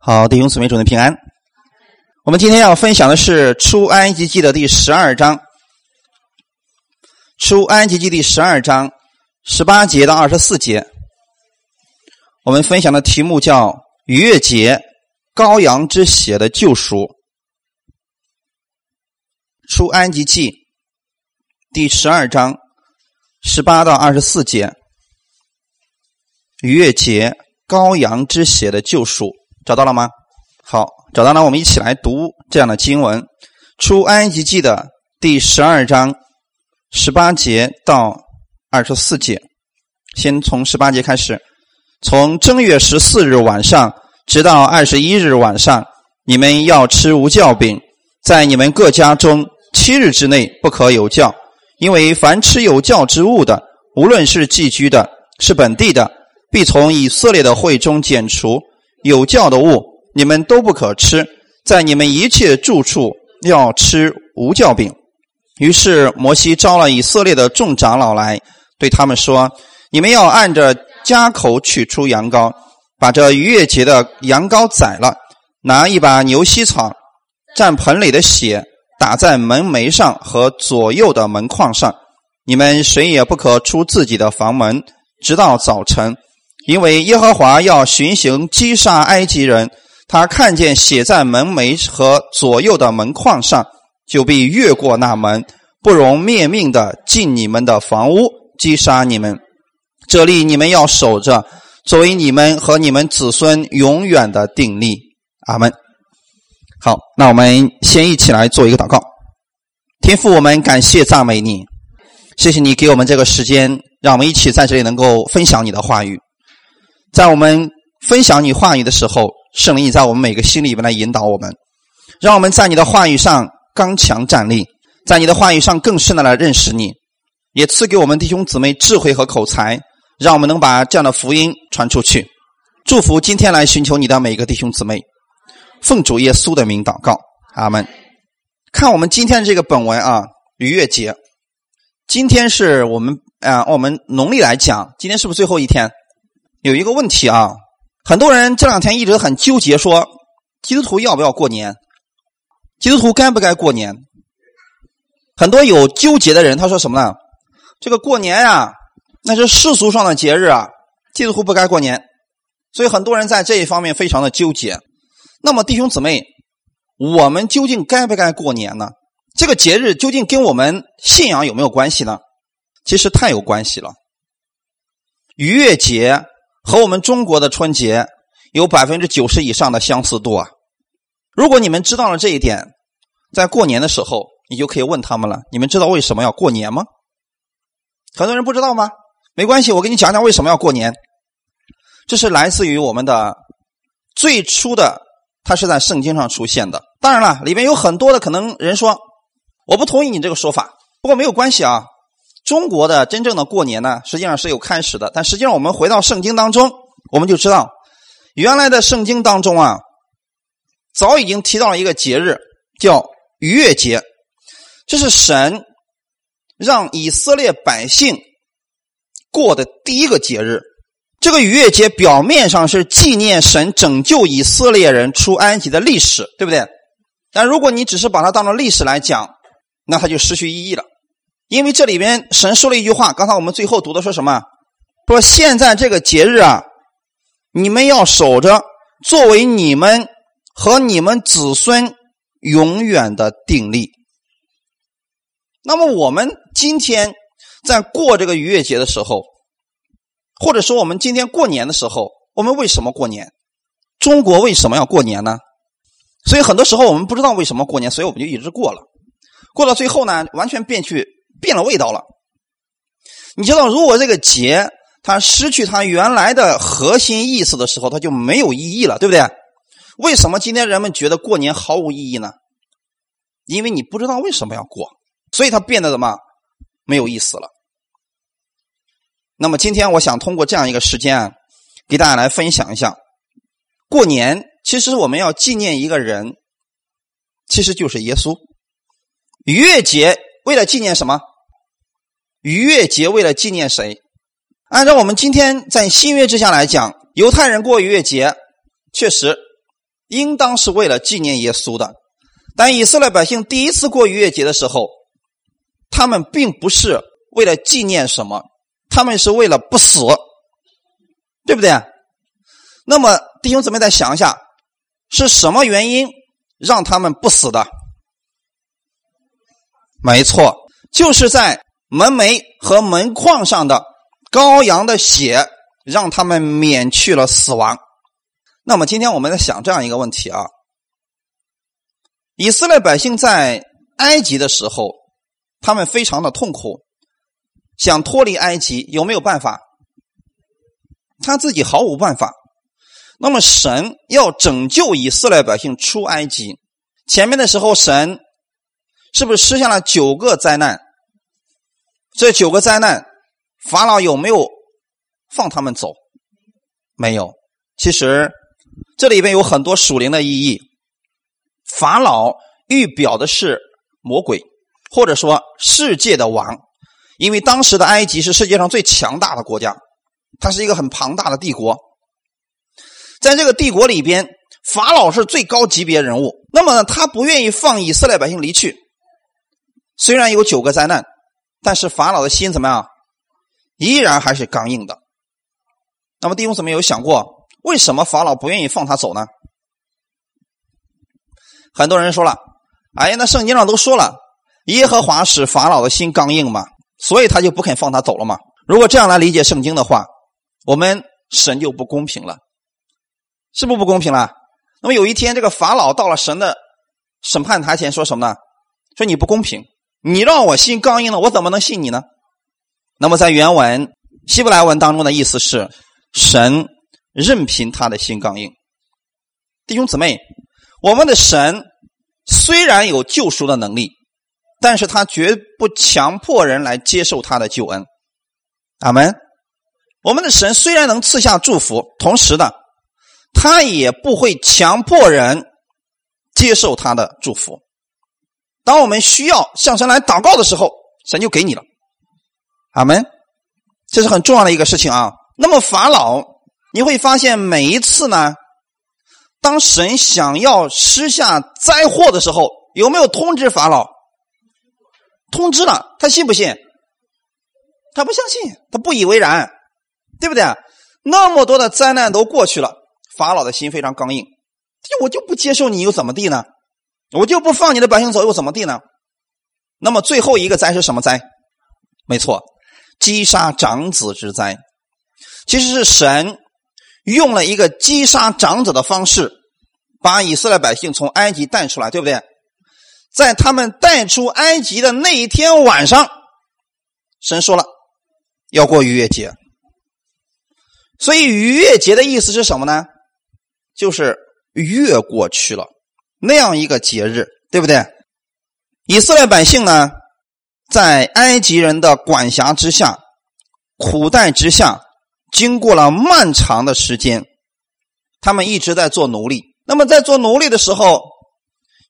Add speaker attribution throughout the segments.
Speaker 1: 好，弟兄姊妹，主内平安。我们今天要分享的是《出埃及记》的第十二章，《出埃及记》第十二章十八节到二十四节。我们分享的题目叫“逾越节，羔羊之血的救赎”。《出埃及记》第十二章十八到二十四节，逾越节，羔羊之血的救赎。找到了吗？好，找到了。我们一起来读这样的经文：出埃及记的第十二章十八节到二十四节。先从十八节开始。从正月十四日晚上直到二十一日晚上，你们要吃无酵饼，在你们各家中七日之内不可有酵，因为凡吃有酵之物的，无论是寄居的，是本地的，必从以色列的会中剪除。有教的物，你们都不可吃；在你们一切住处要吃无教饼。于是摩西招了以色列的众长老来，对他们说：“你们要按着家口取出羊羔，把这逾越节的羊羔宰了，拿一把牛膝草，蘸盆里的血，打在门楣上和左右的门框上。你们谁也不可出自己的房门，直到早晨。”因为耶和华要巡行击杀埃及人，他看见写在门楣和左右的门框上，就必越过那门，不容灭命的进你们的房屋击杀你们。这里你们要守着，作为你们和你们子孙永远的定力。阿门。好，那我们先一起来做一个祷告。天父，我们感谢赞美你，谢谢你给我们这个时间，让我们一起在这里能够分享你的话语。在我们分享你话语的时候，圣灵，在我们每个心里边来引导我们，让我们在你的话语上刚强站立，在你的话语上更深的来认识你，也赐给我们弟兄姊妹智慧和口才，让我们能把这样的福音传出去。祝福今天来寻求你的每一个弟兄姊妹，奉主耶稣的名祷告，阿门。看我们今天这个本文啊，逾越节，今天是我们啊，我们农历来讲，今天是不是最后一天？有一个问题啊，很多人这两天一直很纠结，说基督徒要不要过年？基督徒该不该过年？很多有纠结的人，他说什么呢？这个过年呀，那是世俗上的节日啊，基督徒不该过年。所以很多人在这一方面非常的纠结。那么弟兄姊妹，我们究竟该不该过年呢？这个节日究竟跟我们信仰有没有关系呢？其实太有关系了。逾越节。和我们中国的春节有百分之九十以上的相似度啊！如果你们知道了这一点，在过年的时候，你就可以问他们了：你们知道为什么要过年吗？很多人不知道吗？没关系，我给你讲讲为什么要过年。这是来自于我们的最初的，它是在圣经上出现的。当然了，里面有很多的可能人说，我不同意你这个说法。不过没有关系啊。中国的真正的过年呢，实际上是有开始的。但实际上，我们回到圣经当中，我们就知道，原来的圣经当中啊，早已经提到了一个节日，叫逾越节。这是神让以色列百姓过的第一个节日。这个逾越节表面上是纪念神拯救以色列人出埃及的历史，对不对？但如果你只是把它当成历史来讲，那它就失去意义了。因为这里边神说了一句话，刚才我们最后读的说什么？说现在这个节日啊，你们要守着，作为你们和你们子孙永远的定力。那么我们今天在过这个逾越节的时候，或者说我们今天过年的时候，我们为什么过年？中国为什么要过年呢？所以很多时候我们不知道为什么过年，所以我们就一直过了，过到最后呢，完全变去。变了味道了，你知道，如果这个节它失去它原来的核心意思的时候，它就没有意义了，对不对？为什么今天人们觉得过年毫无意义呢？因为你不知道为什么要过，所以它变得怎么没有意思了。那么今天我想通过这样一个时间啊，给大家来分享一下，过年其实我们要纪念一个人，其实就是耶稣，逾越节。为了纪念什么？逾越节为了纪念谁？按照我们今天在新约之下来讲，犹太人过逾越节，确实应当是为了纪念耶稣的。但以色列百姓第一次过逾越节的时候，他们并不是为了纪念什么，他们是为了不死，对不对？那么弟兄姊妹再想一下，是什么原因让他们不死的？没错，就是在门楣和门框上的羔羊的血，让他们免去了死亡。那么今天我们在想这样一个问题啊。以色列百姓在埃及的时候，他们非常的痛苦，想脱离埃及，有没有办法？他自己毫无办法。那么神要拯救以色列百姓出埃及，前面的时候神是不是实现了九个灾难？这九个灾难，法老有没有放他们走？没有。其实这里边有很多属灵的意义。法老预表的是魔鬼，或者说世界的王，因为当时的埃及是世界上最强大的国家，它是一个很庞大的帝国。在这个帝国里边，法老是最高级别人物。那么呢，他不愿意放以色列百姓离去。虽然有九个灾难，但是法老的心怎么样？依然还是刚硬的。那么弟兄姊妹有想过，为什么法老不愿意放他走呢？很多人说了：“哎呀，那圣经上都说了，耶和华使法老的心刚硬嘛，所以他就不肯放他走了嘛。”如果这样来理解圣经的话，我们神就不公平了，是不是不公平了？那么有一天，这个法老到了神的审判台前，说什么呢？说你不公平，你让我心刚硬了，我怎么能信你呢？那么在原文希伯来文当中的意思是，神任凭他的心刚硬。弟兄姊妹。我们的神虽然有救赎的能力，但是他绝不强迫人来接受他的救恩。阿门。我们的神虽然能赐下祝福，同时呢，他也不会强迫人接受他的祝福。当我们需要向神来祷告的时候，神就给你了。阿门。这是很重要的一个事情啊。那么法老，你会发现每一次呢？当神想要施下灾祸的时候，有没有通知法老？通知了，他信不信？他不相信，他不以为然，对不对？那么多的灾难都过去了，法老的心非常刚硬，我就不接受你又怎么地呢？我就不放你的百姓走又怎么地呢？那么最后一个灾是什么灾？没错，击杀长子之灾，其实是神。用了一个击杀长者的方式，把以色列百姓从埃及带出来，对不对？在他们带出埃及的那一天晚上，神说了要过逾越节。所以逾越节的意思是什么呢？就是越过去了那样一个节日，对不对？以色列百姓呢，在埃及人的管辖之下，苦待之下。经过了漫长的时间，他们一直在做奴隶。那么在做奴隶的时候，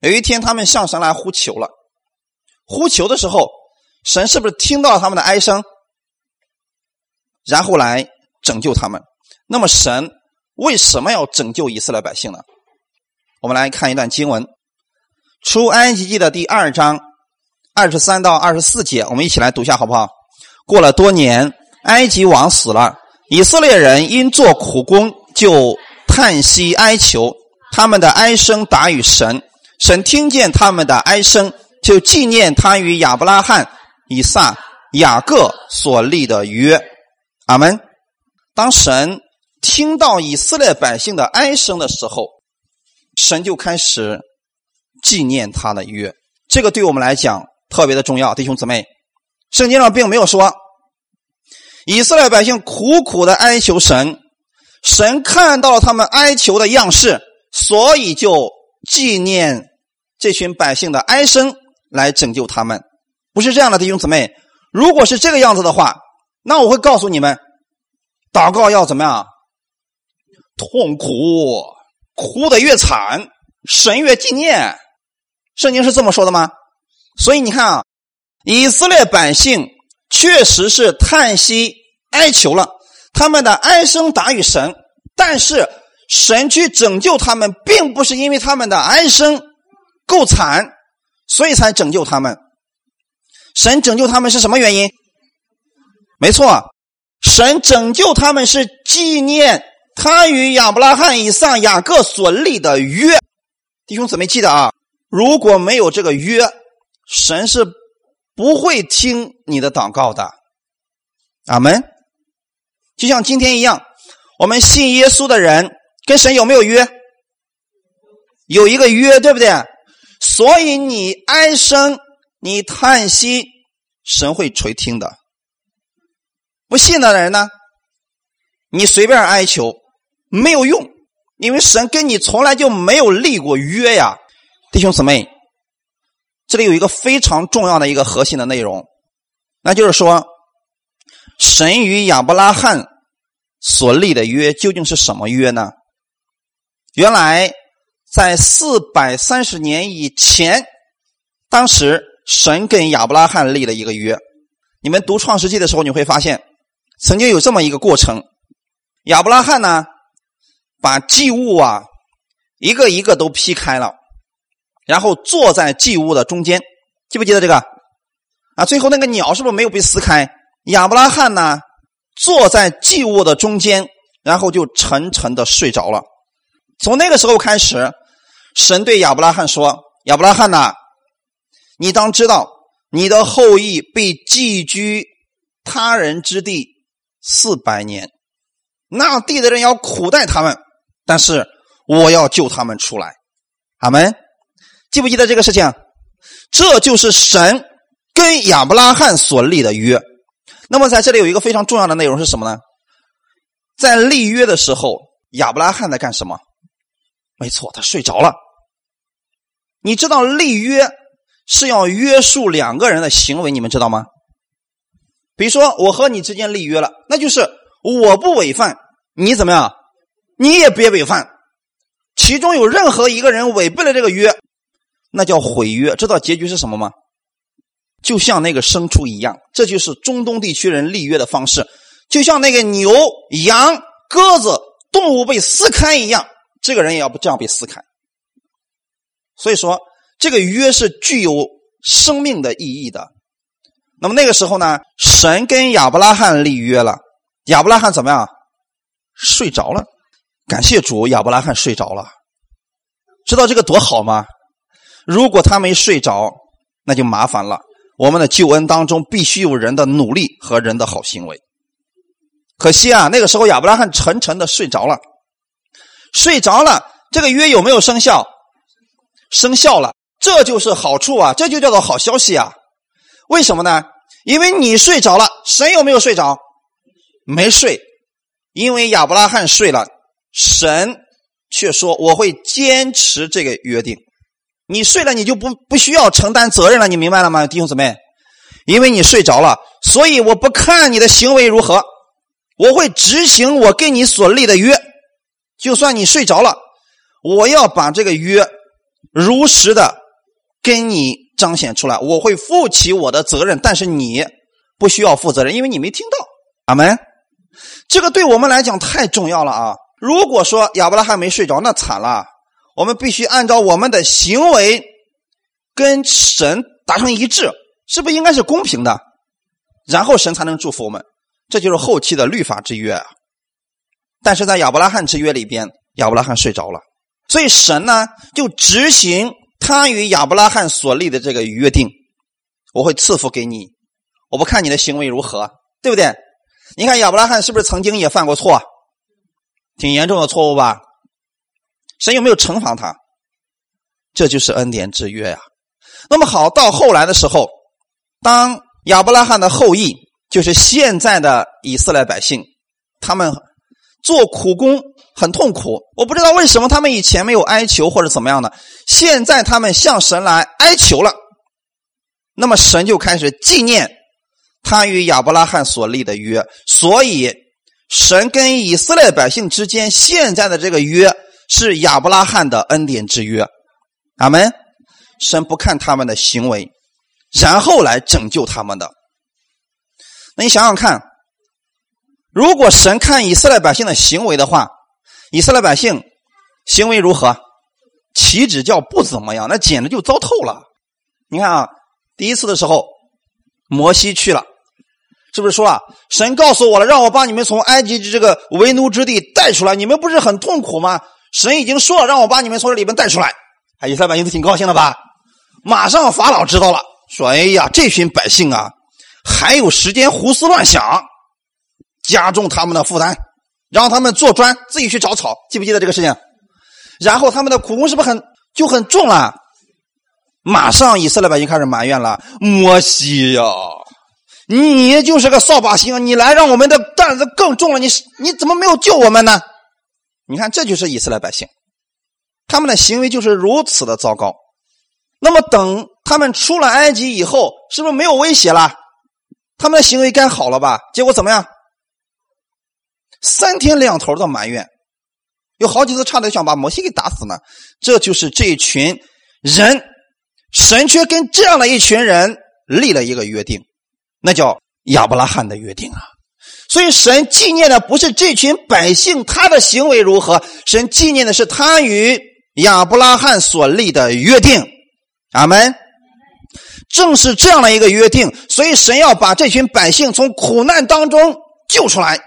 Speaker 1: 有一天他们向神来呼求了。呼求的时候，神是不是听到了他们的哀声，然后来拯救他们？那么神为什么要拯救以色列百姓呢？我们来看一段经文，《出埃及记》的第二章二十三到二十四节，我们一起来读一下好不好？过了多年，埃及王死了。以色列人因做苦工，就叹息哀求，他们的哀声达于神，神听见他们的哀声，就纪念他与亚伯拉罕、以撒、雅各所立的约。阿门。当神听到以色列百姓的哀声的时候，神就开始纪念他的约。这个对我们来讲特别的重要，弟兄姊妹。圣经上并没有说。以色列百姓苦苦的哀求神，神看到了他们哀求的样式，所以就纪念这群百姓的哀声，来拯救他们。不是这样的，弟兄姊妹。如果是这个样子的话，那我会告诉你们，祷告要怎么样？痛苦，哭得越惨，神越纪念。圣经是这么说的吗？所以你看啊，以色列百姓。确实是叹息哀求了，他们的哀声达于神，但是神去拯救他们，并不是因为他们的哀声够惨，所以才拯救他们。神拯救他们是什么原因？没错，神拯救他们是纪念他与亚伯拉罕、以撒、雅各所立的约。弟兄姊妹记得啊，如果没有这个约，神是不会听你的祷告的。阿门。就像今天一样，我们信耶稣的人跟神有没有约？有一个约，对不对？所以你哀声。你叹息，神会垂听的。不信的人呢？你随便哀求没有用，因为神跟你从来就没有立过约呀，弟兄姊妹。这里有一个非常重要的一个核心的内容，那就是说，神与亚伯拉罕所立的约究竟是什么约呢？原来在四百三十年以前，当时。神跟亚伯拉罕立了一个约，你们读创世纪的时候，你会发现，曾经有这么一个过程：亚伯拉罕呢，把祭物啊一个一个都劈开了，然后坐在祭物的中间，记不记得这个？啊，最后那个鸟是不是没有被撕开？亚伯拉罕呢，坐在祭物的中间，然后就沉沉的睡着了。从那个时候开始，神对亚伯拉罕说：“亚伯拉罕呐。”你当知道，你的后裔被寄居他人之地四百年，那地的人要苦待他们，但是我要救他们出来。阿门。记不记得这个事情？这就是神跟亚伯拉罕所立的约。那么在这里有一个非常重要的内容是什么呢？在立约的时候，亚伯拉罕在干什么？没错，他睡着了。你知道立约？是要约束两个人的行为，你们知道吗？比如说，我和你之间立约了，那就是我不违反，你怎么样？你也别违反。其中有任何一个人违背了这个约，那叫毁约。知道结局是什么吗？就像那个牲畜一样，这就是中东地区人立约的方式，就像那个牛、羊、鸽子动物被撕开一样，这个人也要不这样被撕开。所以说。这个约是具有生命的意义的。那么那个时候呢，神跟亚伯拉罕立约了。亚伯拉罕怎么样？睡着了。感谢主，亚伯拉罕睡着了。知道这个多好吗？如果他没睡着，那就麻烦了。我们的救恩当中必须有人的努力和人的好行为。可惜啊，那个时候亚伯拉罕沉沉的睡着了。睡着了，这个约有没有生效？生效了。这就是好处啊，这就叫做好消息啊！为什么呢？因为你睡着了，神有没有睡着？没睡，因为亚伯拉罕睡了，神却说我会坚持这个约定。你睡了，你就不不需要承担责任了，你明白了吗，弟兄姊妹？因为你睡着了，所以我不看你的行为如何，我会执行我跟你所立的约。就算你睡着了，我要把这个约如实的。跟你彰显出来，我会负起我的责任，但是你不需要负责任，因为你没听到。阿门。这个对我们来讲太重要了啊！如果说亚伯拉罕没睡着，那惨了。我们必须按照我们的行为跟神达成一致，是不是应该是公平的？然后神才能祝福我们。这就是后期的律法之约啊。但是在亚伯拉罕之约里边，亚伯拉罕睡着了，所以神呢就执行。他与亚伯拉罕所立的这个约定，我会赐福给你。我不看你的行为如何，对不对？你看亚伯拉罕是不是曾经也犯过错？挺严重的错误吧？神有没有惩罚他？这就是恩典之约呀。那么好，到后来的时候，当亚伯拉罕的后裔，就是现在的以色列百姓，他们做苦工。很痛苦，我不知道为什么他们以前没有哀求或者怎么样的，现在他们向神来哀求了，那么神就开始纪念他与亚伯拉罕所立的约，所以神跟以色列百姓之间现在的这个约是亚伯拉罕的恩典之约，阿门。神不看他们的行为，然后来拯救他们的。那你想想看，如果神看以色列百姓的行为的话。以色列百姓行为如何？岂止叫不怎么样，那简直就糟透了。你看啊，第一次的时候，摩西去了，是不是说了？神告诉我了，让我把你们从埃及这个为奴之地带出来，你们不是很痛苦吗？神已经说了，让我把你们从这里边带出来。哎，以色列百姓都挺高兴的吧？马上法老知道了，说：“哎呀，这群百姓啊，还有时间胡思乱想，加重他们的负担，让他们做砖，自己去找草。记不记得这个事情？然后他们的苦工是不是很就很重了？马上以色列百姓开始埋怨了：摩西呀，你就是个扫把星，你来让我们的担子更重了。你你怎么没有救我们呢？你看，这就是以色列百姓。”他们的行为就是如此的糟糕。那么，等他们出了埃及以后，是不是没有威胁了？他们的行为该好了吧？结果怎么样？三天两头的埋怨，有好几次差点想把摩西给打死呢。这就是这群人，神却跟这样的一群人立了一个约定，那叫亚伯拉罕的约定啊。所以，神纪念的不是这群百姓他的行为如何，神纪念的是他与。亚伯拉罕所立的约定，阿门。正是这样的一个约定，所以神要把这群百姓从苦难当中救出来，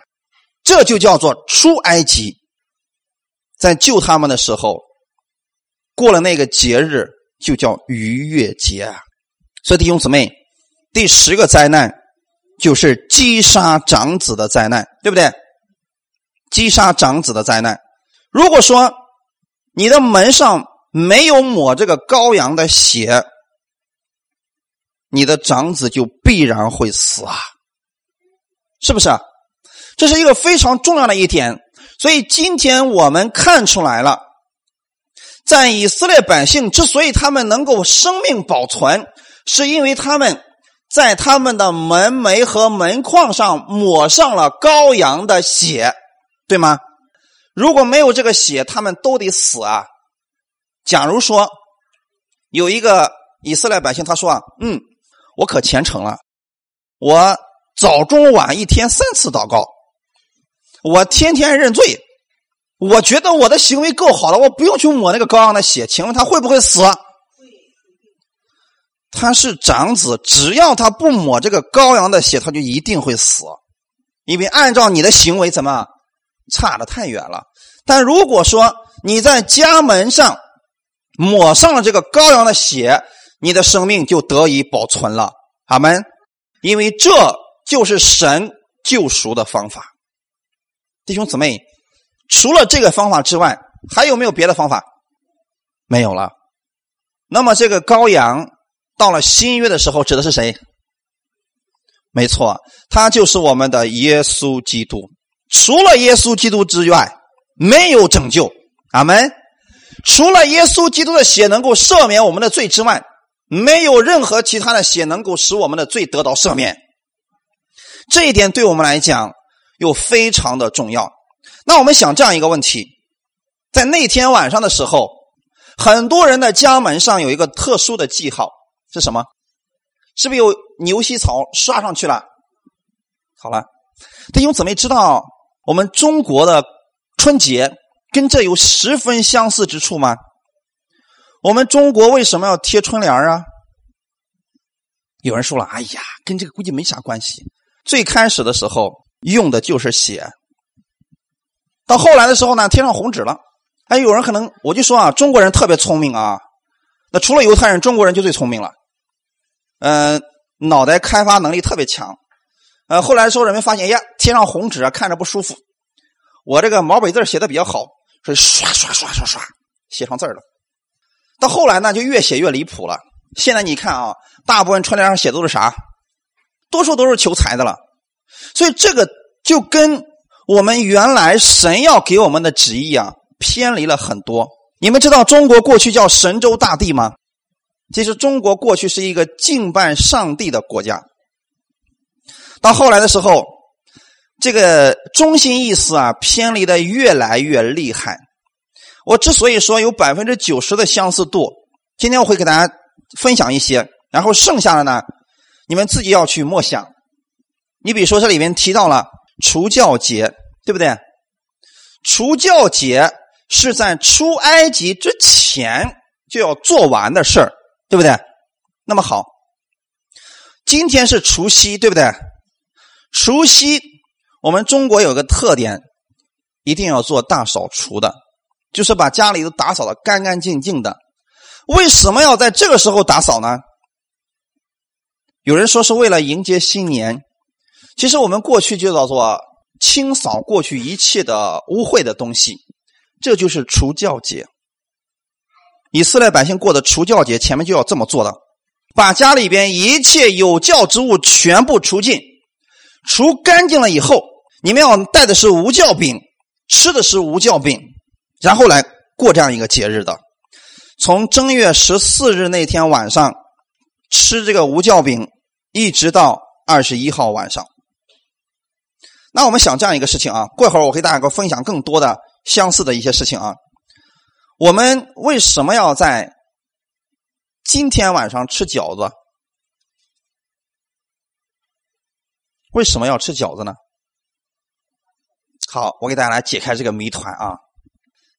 Speaker 1: 这就叫做出埃及。在救他们的时候，过了那个节日，就叫逾越节啊。所以弟兄姊妹，第十个灾难就是击杀长子的灾难，对不对？击杀长子的灾难。如果说，你的门上没有抹这个羔羊的血，你的长子就必然会死啊，是不是？这是一个非常重要的一点。所以今天我们看出来了，在以色列百姓之所以他们能够生命保存，是因为他们在他们的门楣和门框上抹上了羔羊的血，对吗？如果没有这个血，他们都得死啊！假如说有一个以色列百姓，他说：“啊，嗯，我可虔诚了，我早中晚一天三次祷告，我天天认罪，我觉得我的行为够好了，我不用去抹那个羔羊的血。请问他会不会死？他是长子，只要他不抹这个羔羊的血，他就一定会死，因为按照你的行为，怎么？”差的太远了，但如果说你在家门上抹上了这个羔羊的血，你的生命就得以保存了。阿门。因为这就是神救赎的方法。弟兄姊妹，除了这个方法之外，还有没有别的方法？没有了。那么这个羔羊到了新约的时候，指的是谁？没错，他就是我们的耶稣基督。除了耶稣基督之外，没有拯救。阿门。除了耶稣基督的血能够赦免我们的罪之外，没有任何其他的血能够使我们的罪得到赦免。这一点对我们来讲又非常的重要。那我们想这样一个问题：在那天晚上的时候，很多人的家门上有一个特殊的记号，是什么？是不是有牛膝草刷上去了？好了，弟兄姊妹知道。我们中国的春节跟这有十分相似之处吗？我们中国为什么要贴春联啊？有人说了：“哎呀，跟这个估计没啥关系。”最开始的时候用的就是血，到后来的时候呢，贴上红纸了。哎，有人可能我就说啊，中国人特别聪明啊。那除了犹太人，中国人就最聪明了。嗯，脑袋开发能力特别强。呃，后来的时候，人们发现，呀，贴上红纸啊，看着不舒服。我这个毛笔字写的比较好，所以刷刷刷刷刷写上字了。到后来呢，就越写越离谱了。现在你看啊，大部分春联上写都是啥？多数都是求财的了。所以这个就跟我们原来神要给我们的旨意啊，偏离了很多。你们知道中国过去叫神州大地吗？其实中国过去是一个敬拜上帝的国家。到后来的时候，这个中心意思啊偏离的越来越厉害。我之所以说有百分之九十的相似度，今天我会给大家分享一些，然后剩下的呢，你们自己要去默想。你比如说这里面提到了除教节，对不对？除教节是在出埃及之前就要做完的事儿，对不对？那么好，今天是除夕，对不对？除夕，我们中国有个特点，一定要做大扫除的，就是把家里都打扫的干干净净的。为什么要在这个时候打扫呢？有人说是为了迎接新年，其实我们过去就叫做清扫过去一切的污秽的东西，这就是除教节。以色列百姓过的除教节，前面就要这么做的，把家里边一切有教之物全部除尽，除干净了以后，你们要带的是无教饼，吃的是无教饼，然后来过这样一个节日的。从正月十四日那天晚上吃这个无教饼，一直到二十一号晚上。那我们想这样一个事情啊，过会儿我给大家分享更多的相似的一些事情啊。我们为什么要在今天晚上吃饺子？为什么要吃饺子呢？好，我给大家来解开这个谜团啊，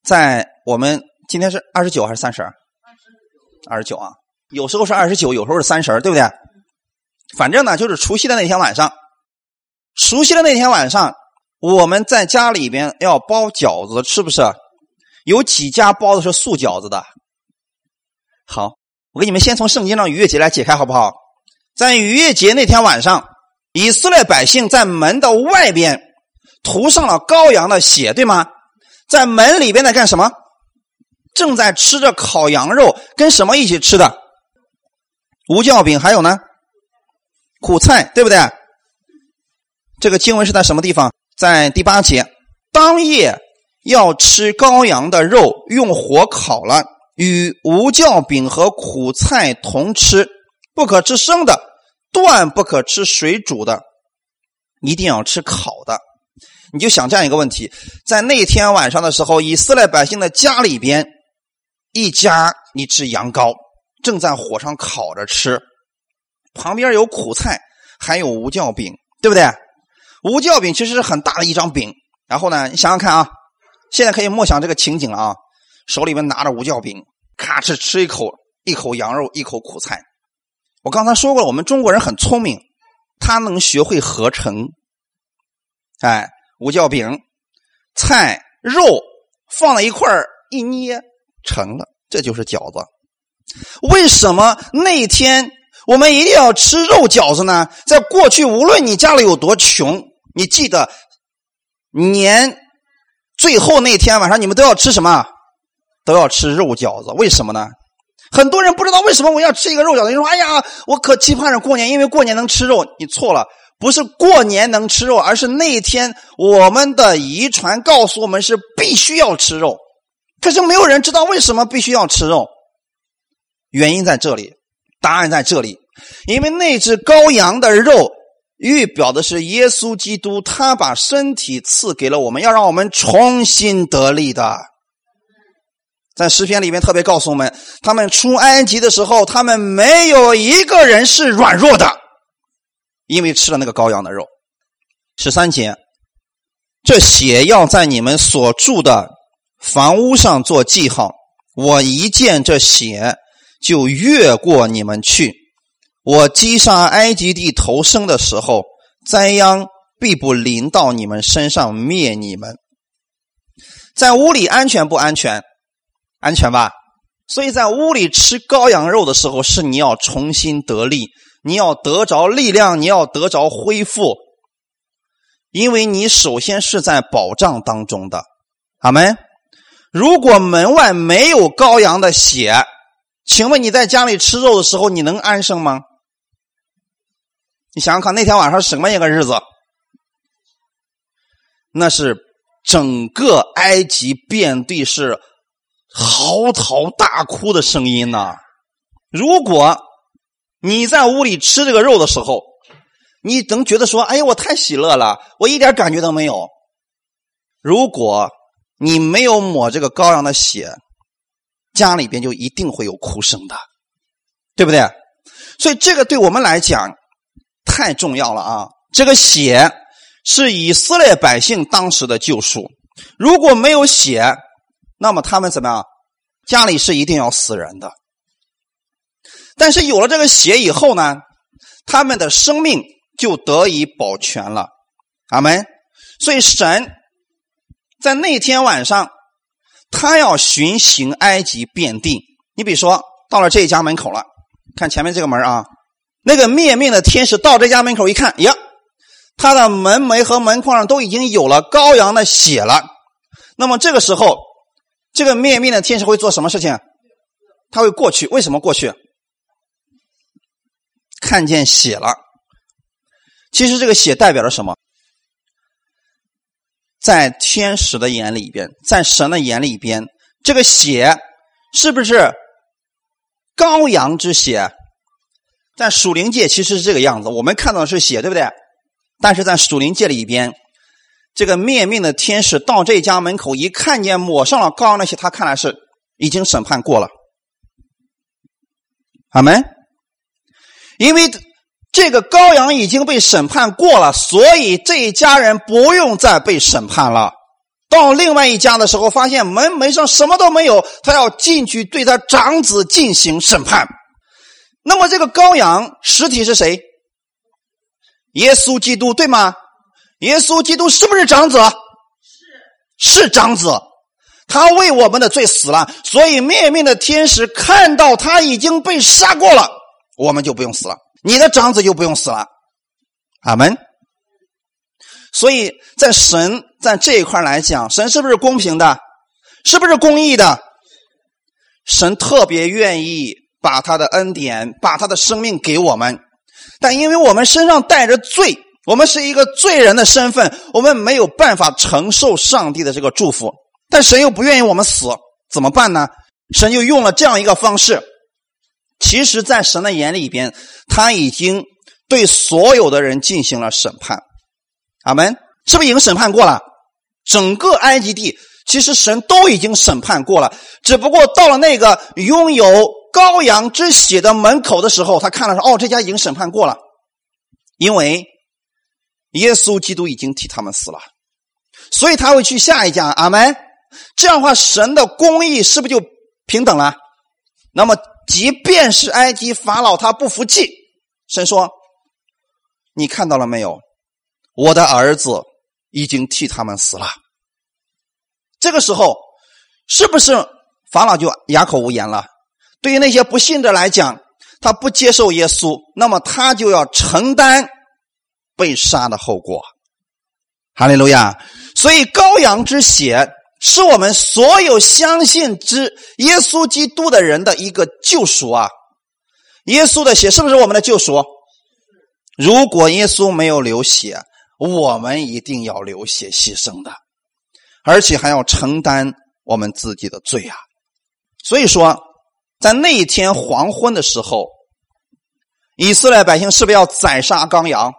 Speaker 1: 在我们。今天是二十九还是三十？二十九啊，有时候是二十九，有时候是三十，对不对？反正呢，就是除夕的那天晚上，除夕的那天晚上，我们在家里边要包饺子，是不是？有几家包的是素饺子的？好，我给你们先从圣经上逾越节来解开，好不好？在逾越节那天晚上，以色列百姓在门的外边涂上了羔羊的血，对吗？在门里边在干什么？正在吃着烤羊肉，跟什么一起吃的？无酵饼，还有呢，苦菜，对不对？这个经文是在什么地方？在第八节，当夜要吃羔羊的肉，用火烤了，与无酵饼和苦菜同吃，不可吃生的，断不可吃水煮的，一定要吃烤的。你就想这样一个问题：在那天晚上的时候，以色列百姓的家里边。一家一只羊羔正在火上烤着吃，旁边有苦菜，还有无酵饼，对不对？无酵饼其实是很大的一张饼。然后呢，你想想看啊，现在可以默想这个情景了啊，手里面拿着五角饼，咔哧吃一口，一口羊肉，一口苦菜。我刚才说过了，我们中国人很聪明，他能学会合成。哎，五角饼、菜、肉放在一块儿一捏。成了，这就是饺子。为什么那天我们一定要吃肉饺子呢？在过去，无论你家里有多穷，你记得年最后那天晚上，你们都要吃什么？都要吃肉饺子。为什么呢？很多人不知道为什么我要吃一个肉饺子。你说：“哎呀，我可期盼着过年，因为过年能吃肉。”你错了，不是过年能吃肉，而是那天我们的遗传告诉我们是必须要吃肉。可是没有人知道为什么必须要吃肉，原因在这里，答案在这里，因为那只羔羊的肉预表的是耶稣基督，他把身体赐给了我们，要让我们重新得力的。在诗篇里面特别告诉我们，他们出埃及的时候，他们没有一个人是软弱的，因为吃了那个羔羊的肉。十三节，这血要在你们所住的。房屋上做记号，我一见这血就越过你们去。我击杀埃及地头生的时候，灾殃必不临到你们身上，灭你们。在屋里安全不安全？安全吧。所以在屋里吃羔羊肉的时候，是你要重新得力，你要得着力量，你要得着恢复，因为你首先是在保障当中的。阿门。如果门外没有羔羊的血，请问你在家里吃肉的时候，你能安生吗？你想想看，那天晚上什么一个日子？那是整个埃及遍地是嚎啕大哭的声音呐！如果你在屋里吃这个肉的时候，你能觉得说：“哎呀，我太喜乐了，我一点感觉都没有。”如果你没有抹这个羔羊的血，家里边就一定会有哭声的，对不对？所以这个对我们来讲太重要了啊！这个血是以色列百姓当时的救赎，如果没有血，那么他们怎么样？家里是一定要死人的。但是有了这个血以后呢，他们的生命就得以保全了。阿门。所以神在那天晚上，他要巡行埃及遍地。你比如说，到了这一家门口了，看前面这个门啊，那个灭命的天使到这家门口一看，呀，他的门楣和门框上都已经有了羔羊的血了。那么这个时候，这个灭命的天使会做什么事情？他会过去。为什么过去？看见血了。其实这个血代表着什么？在天使的眼里边，在神的眼里边，这个血是不是羔羊之血？在属灵界其实是这个样子，我们看到的是血，对不对？但是在属灵界里边。这个灭命的天使到这家门口，一看见抹上了羔羊的血，他看来是已经审判过了。阿门。因为这个羔羊已经被审判过了，所以这一家人不用再被审判了。到另外一家的时候，发现门门上什么都没有，他要进去对他长子进行审判。那么这个羔羊实体是谁？耶稣基督，对吗？耶稣基督是不是长子？是是长子，他为我们的罪死了，所以灭命的天使看到他已经被杀过了，我们就不用死了，你的长子就不用死了。阿门。所以在神在这一块来讲，神是不是公平的？是不是公义的？神特别愿意把他的恩典、把他的生命给我们，但因为我们身上带着罪。我们是一个罪人的身份，我们没有办法承受上帝的这个祝福，但神又不愿意我们死，怎么办呢？神就用了这样一个方式。其实，在神的眼里边，他已经对所有的人进行了审判。阿门，是不是已经审判过了？整个埃及地，其实神都已经审判过了，只不过到了那个拥有羔羊之血的门口的时候，他看了说：“哦，这家已经审判过了，因为。”耶稣基督已经替他们死了，所以他会去下一家。阿门。这样的话，神的公义是不是就平等了？那么，即便是埃及法老他不服气，神说：“你看到了没有？我的儿子已经替他们死了。”这个时候，是不是法老就哑口无言了？对于那些不信的来讲，他不接受耶稣，那么他就要承担。被杀的后果，哈利路亚！所以羔羊之血是我们所有相信之耶稣基督的人的一个救赎啊！耶稣的血是不是我们的救赎？如果耶稣没有流血，我们一定要流血牺牲的，而且还要承担我们自己的罪啊！所以说，在那一天黄昏的时候，以色列百姓是不是要宰杀羔羊？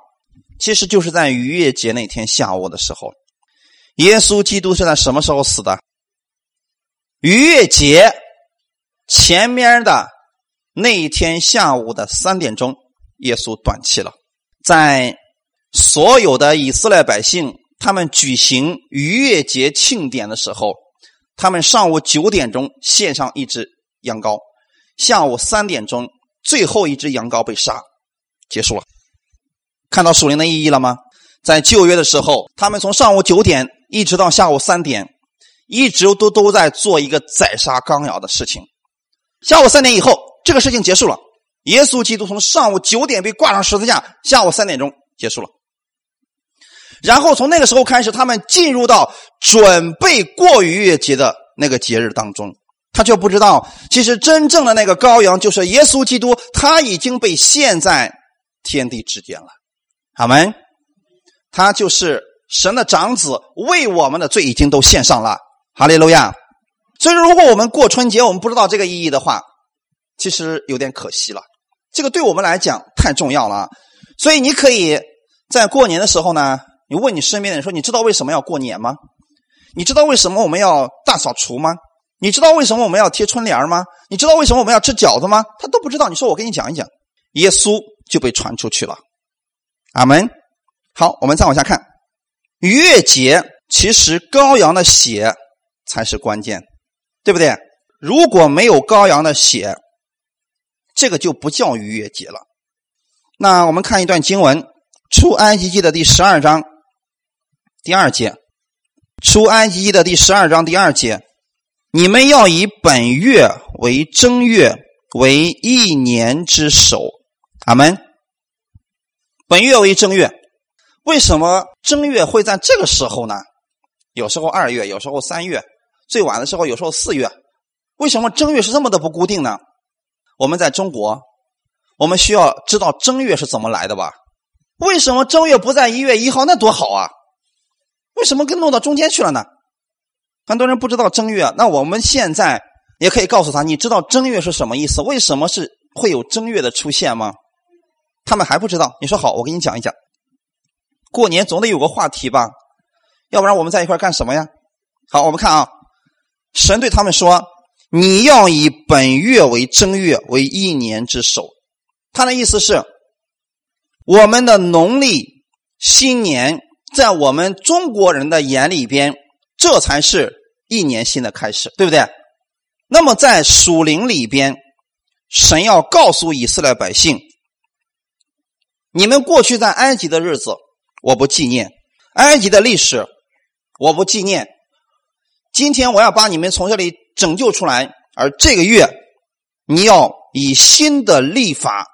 Speaker 1: 其实就是在逾越节那天下午的时候，耶稣基督是在什么时候死的？逾越节前面的那一天下午的三点钟，耶稣断气了。在所有的以色列百姓他们举行逾越节庆典的时候，他们上午九点钟献上一只羊羔，下午三点钟最后一只羊羔被杀，结束了。看到属灵的意义了吗？在旧约的时候，他们从上午九点一直到下午三点，一直都都在做一个宰杀羔羊的事情。下午三点以后，这个事情结束了。耶稣基督从上午九点被挂上十字架，下午三点钟结束了。然后从那个时候开始，他们进入到准备过逾越节的那个节日当中，他却不知道，其实真正的那个羔羊就是耶稣基督，他已经被献在天地之间了。好门，他就是神的长子，为我们的罪已经都献上了。哈利路亚。所以，如果我们过春节，我们不知道这个意义的话，其实有点可惜了。这个对我们来讲太重要了。所以，你可以在过年的时候呢，你问你身边的人说：“你知道为什么要过年吗？你知道为什么我们要大扫除吗？你知道为什么我们要贴春联吗？你知道为什么我们要吃饺子吗？”他都不知道。你说我给你讲一讲，耶稣就被传出去了。阿门。好，我们再往下看，逾越节其实羔羊的血才是关键，对不对？如果没有羔羊的血，这个就不叫逾越节了。那我们看一段经文，《出埃及记》的第十二章第二节，《出埃及记》的第十二章第二节，你们要以本月为正月，为一年之首。阿门。本月为正月，为什么正月会在这个时候呢？有时候二月，有时候三月，最晚的时候有时候四月。为什么正月是这么的不固定呢？我们在中国，我们需要知道正月是怎么来的吧？为什么正月不在一月一号？那多好啊！为什么给弄到中间去了呢？很多人不知道正月，那我们现在也可以告诉他：你知道正月是什么意思？为什么是会有正月的出现吗？他们还不知道，你说好，我给你讲一讲。过年总得有个话题吧，要不然我们在一块干什么呀？好，我们看啊，神对他们说：“你要以本月为正月，为一年之首。”他的意思是，我们的农历新年，在我们中国人的眼里边，这才是一年新的开始，对不对？那么在属灵里边，神要告诉以色列百姓。你们过去在埃及的日子，我不纪念；埃及的历史，我不纪念。今天我要把你们从这里拯救出来，而这个月，你要以新的立法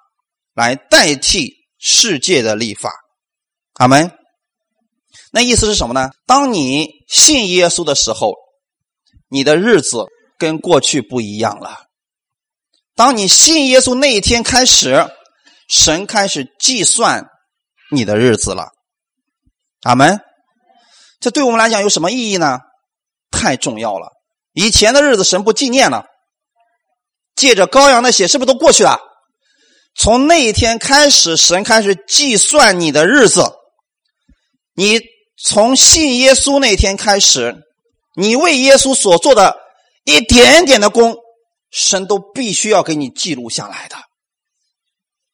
Speaker 1: 来代替世界的立法。阿门。那意思是什么呢？当你信耶稣的时候，你的日子跟过去不一样了。当你信耶稣那一天开始。神开始计算你的日子了，阿门。这对我们来讲有什么意义呢？太重要了。以前的日子神不纪念了，借着羔羊的血是不是都过去了？从那一天开始，神开始计算你的日子。你从信耶稣那天开始，你为耶稣所做的一点点的功，神都必须要给你记录下来的。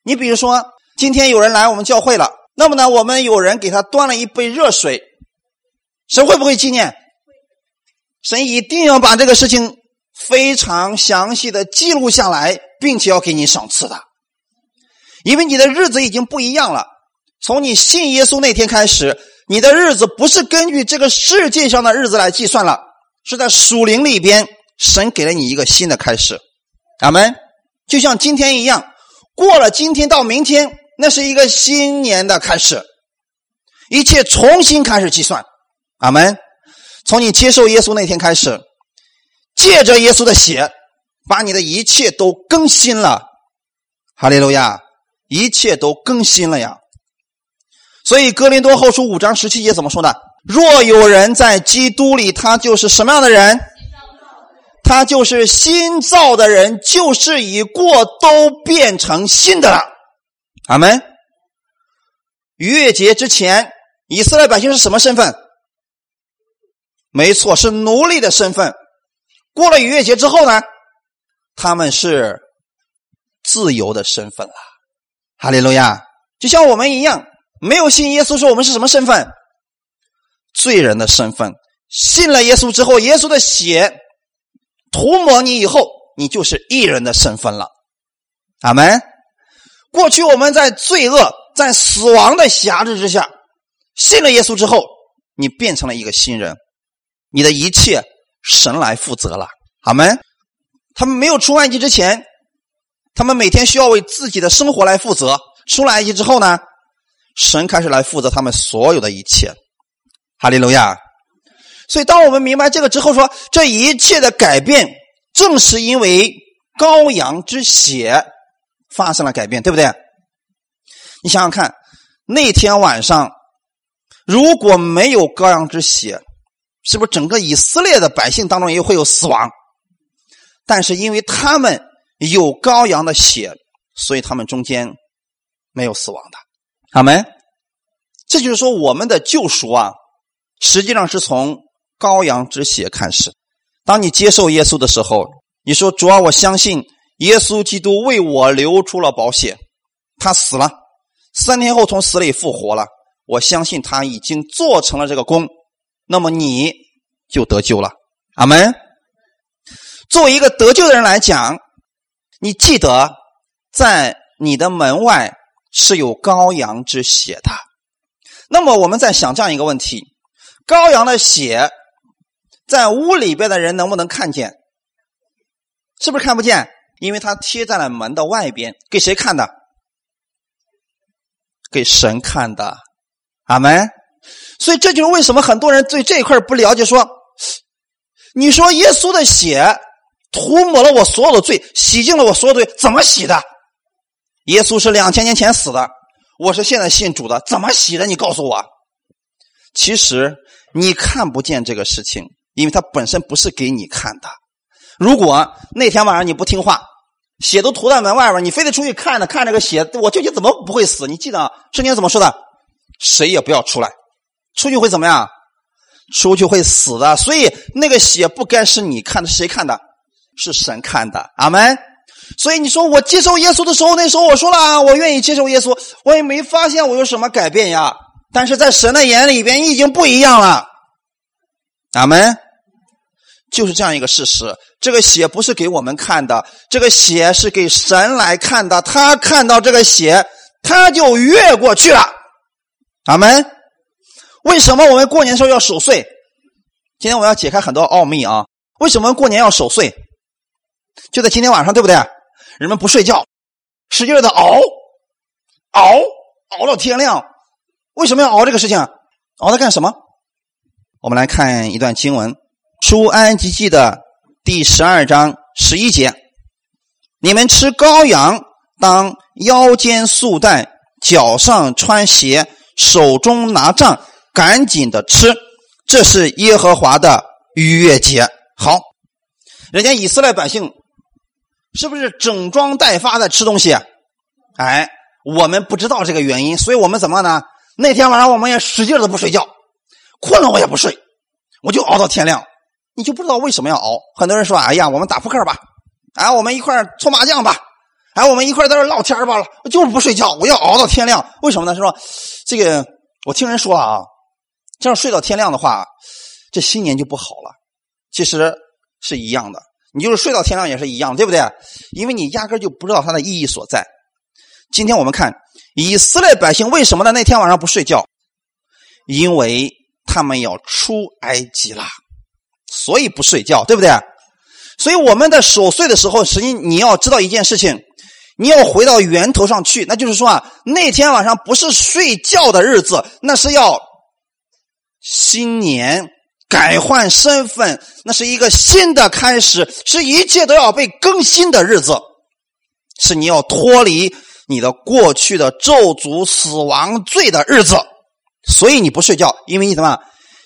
Speaker 1: 你比如说，今天有人来我们教会了，那么呢，我们有人给他端了一杯热水，神会不会纪念？神一定要把这个事情非常详细的记录下来，并且要给你赏赐的，因为你的日子已经不一样了。从你信耶稣那天开始，你的日子不是根据这个世界上的日子来计算了，是在属灵里边，神给了你一个新的开始。阿门。就像今天一样。过了今天到明天，那是一个新年的开始，一切重新开始计算。阿门。从你接受耶稣那天开始，借着耶稣的血，把你的一切都更新了。哈利路亚，一切都更新了呀。所以哥林多后书五章十七节怎么说的？若有人在基督里，他就是什么样的人？他就是新造的人，就是已过都变成新的了。阿门。逾越节之前，以色列百姓是什么身份？没错，是奴隶的身份。过了逾越节之后呢，他们是自由的身份了。哈利路亚！就像我们一样，没有信耶稣，说我们是什么身份？罪人的身份。信了耶稣之后，耶稣的血。涂抹你以后，你就是艺人的身份了。阿门。过去我们在罪恶、在死亡的辖制之下，信了耶稣之后，你变成了一个新人，你的一切神来负责了。阿门。他们没有出埃及之前，他们每天需要为自己的生活来负责。出了埃及之后呢，神开始来负责他们所有的一切。哈利路亚。所以，当我们明白这个之后，说这一切的改变，正是因为羔羊之血发生了改变，对不对？你想想看，那天晚上如果没有羔羊之血，是不是整个以色列的百姓当中也会有死亡？但是因为他们有羔羊的血，所以他们中间没有死亡的。阿门。这就是说，我们的救赎啊，实际上是从。羔羊之血开始，当你接受耶稣的时候，你说：“主啊，我相信耶稣基督为我流出了宝血，他死了，三天后从死里复活了。我相信他已经做成了这个功，那么你就得救了。阿门。作为一个得救的人来讲，你记得在你的门外是有羔羊之血的。那么我们在想这样一个问题：羔羊的血在屋里边的人能不能看见？是不是看不见？因为它贴在了门的外边，给谁看的？给神看的。阿门。所以这就是为什么很多人对这一块不了解。说，你说耶稣的血涂抹了我所有的罪，洗净了我所有的罪，怎么洗的？耶稣是两千年前死的，我是现在信主的，怎么洗的？你告诉我。其实你看不见这个事情，因为它本身不是给你看的。如果那天晚上你不听话，血都涂在门外边，你非得出去看着看这个血，我究竟怎么不会死？你记得圣经怎么说的？谁也不要出来，出去会怎么样？出去会死的。所以那个血不该是你看的，是谁看的？是神看的。阿门。所以你说我接受耶稣的时候，那时候我说了啊，我愿意接受耶稣，我也没发现我有什么改变呀。但是在神的眼里边，已经不一样了。阿门。就是这样一个事实。这个血不是给我们看的，这个血是给神来看的。他看到这个血，他就越过去了。阿门。为什么我们过年的时候要守岁？今天我要解开很多奥秘啊！为什么过年要守岁？就在今天晚上，对不对？人们不睡觉，使劲的熬，熬，熬到天亮。为什么要熬这个事情？熬它干什么？我们来看一段经文，《出安吉记》的第十二章十一节：你们吃羔羊，当腰间束带，脚上穿鞋。手中拿杖，赶紧的吃，这是耶和华的逾越节。好，人家以色列百姓是不是整装待发的吃东西？哎，我们不知道这个原因，所以我们怎么呢？那天晚上我们也使劲的不睡觉，困了我也不睡，我就熬到天亮。你就不知道为什么要熬？很多人说：“哎呀，我们打扑克吧，哎，我们一块搓麻将吧。”哎，我们一块在这唠天吧，就是不睡觉，我要熬到天亮。为什么呢？他说，这个我听人说啊，这样睡到天亮的话，这新年就不好了。其实是一样的，你就是睡到天亮也是一样，对不对？因为你压根就不知道它的意义所在。今天我们看以色列百姓为什么呢？那天晚上不睡觉，因为他们要出埃及了，所以不睡觉，对不对？所以我们在守岁的时候，实际你要知道一件事情。你要回到源头上去，那就是说啊，那天晚上不是睡觉的日子，那是要新年改换身份，那是一个新的开始，是一切都要被更新的日子，是你要脱离你的过去的咒诅、死亡、罪的日子。所以你不睡觉，因为你什么？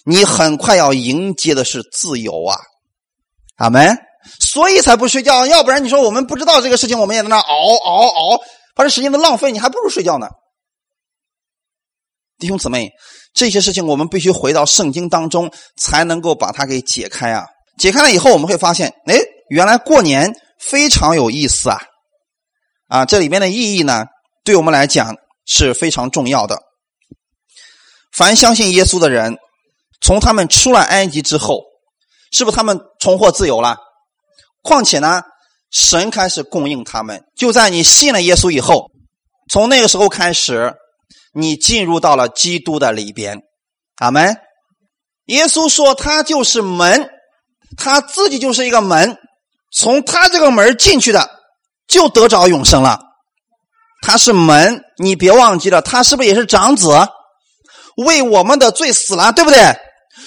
Speaker 1: 你很快要迎接的是自由啊！阿门。所以才不睡觉，要不然你说我们不知道这个事情，我们也在那熬熬熬，把这时间都浪费，你还不如睡觉呢。弟兄姊妹，这些事情我们必须回到圣经当中，才能够把它给解开啊！解开了以后，我们会发现，哎，原来过年非常有意思啊！啊，这里面的意义呢，对我们来讲是非常重要的。凡相信耶稣的人，从他们出了埃及之后，是不是他们重获自由了？况且呢，神开始供应他们。就在你信了耶稣以后，从那个时候开始，你进入到了基督的里边。阿门。耶稣说他就是门，他自己就是一个门，从他这个门进去的，就得着永生了。他是门，你别忘记了，他是不是也是长子？为我们的罪死了，对不对？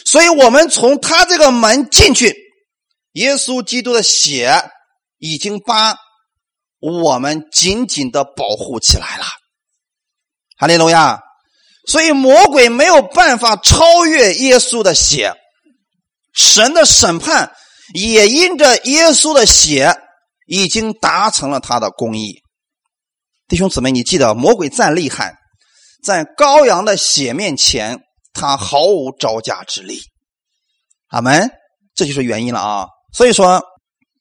Speaker 1: 所以我们从他这个门进去。耶稣基督的血已经把我们紧紧的保护起来了，哈利路亚！所以魔鬼没有办法超越耶稣的血，神的审判也因着耶稣的血已经达成了他的公义。弟兄姊妹，你记得，魔鬼再厉害，在羔羊的血面前，他毫无招架之力。阿门，这就是原因了啊！所以说，